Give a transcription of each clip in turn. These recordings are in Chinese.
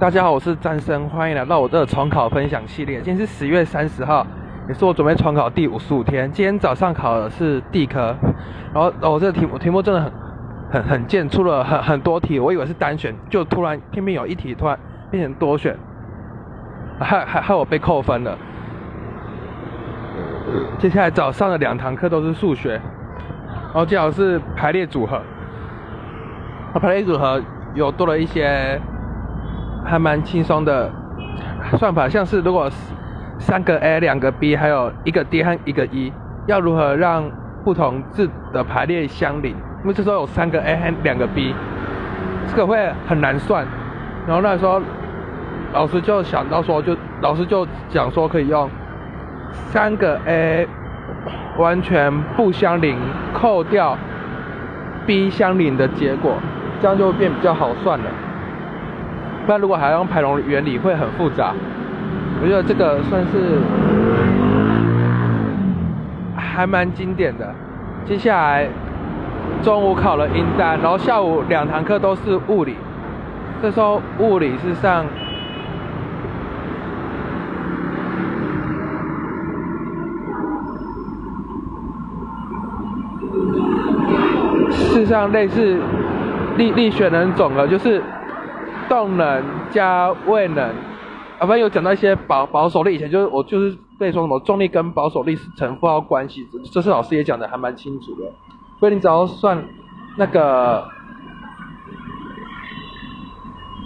大家好，我是詹生，欢迎来到我的重考分享系列。今天是十月三十号，也是我准备重考第五十五天。今天早上考的是地科，然后哦，这题目题目真的很很很贱，出了很很多题，我以为是单选，就突然偏偏有一题突然变成多选，害害害我被扣分了。接下来早上的两堂课都是数学，然后最好是排列组合，排列组合有多了一些。还蛮轻松的算法，像是如果三个 A 两个 B 还有一个 D 和一个 E，要如何让不同字的排列相邻？因为这时候有三个 A 和两个 B，这个会很难算。然后那时候老师就想到说，就老师就讲说可以用三个 A 完全不相邻，扣掉 B 相邻的结果，这样就会变比较好算了。那如果还要用排龙原理，会很复杂。我觉得这个算是还蛮经典的。接下来中午考了音单，然后下午两堂课都是物理。这时候物理是上是上类似力力学能总和，就是。动能加位能，啊，反正有讲到一些保保守力。以前就是我就是被说什么重力跟保守力是成负号关系，这次老师也讲的还蛮清楚的。所以你只要算那个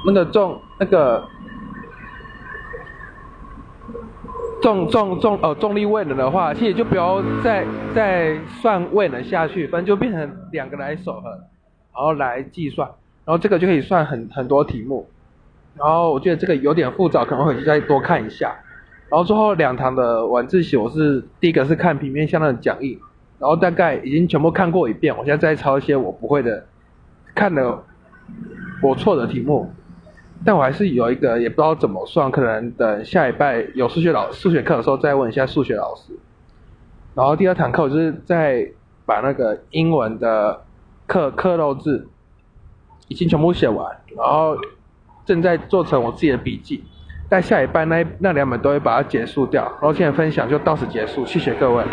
那个重那个重重重哦重力位能的话，其实就不要再再算位能下去，反正就变成两个来守恒，然后来计算。然后这个就可以算很很多题目，然后我觉得这个有点复杂，可能会再多看一下。然后最后两堂的晚自习，我是第一个是看平面向量的讲义，然后大概已经全部看过一遍，我现在再抄一些我不会的，看了我错的题目，但我还是有一个也不知道怎么算，可能等下一拜有数学老数学课的时候再问一下数学老师。然后第二堂课我就是在把那个英文的课课漏字。已经全部写完，然后正在做成我自己的笔记，但下一半那那两本都会把它结束掉。然后今天分享就到此结束，谢谢各位。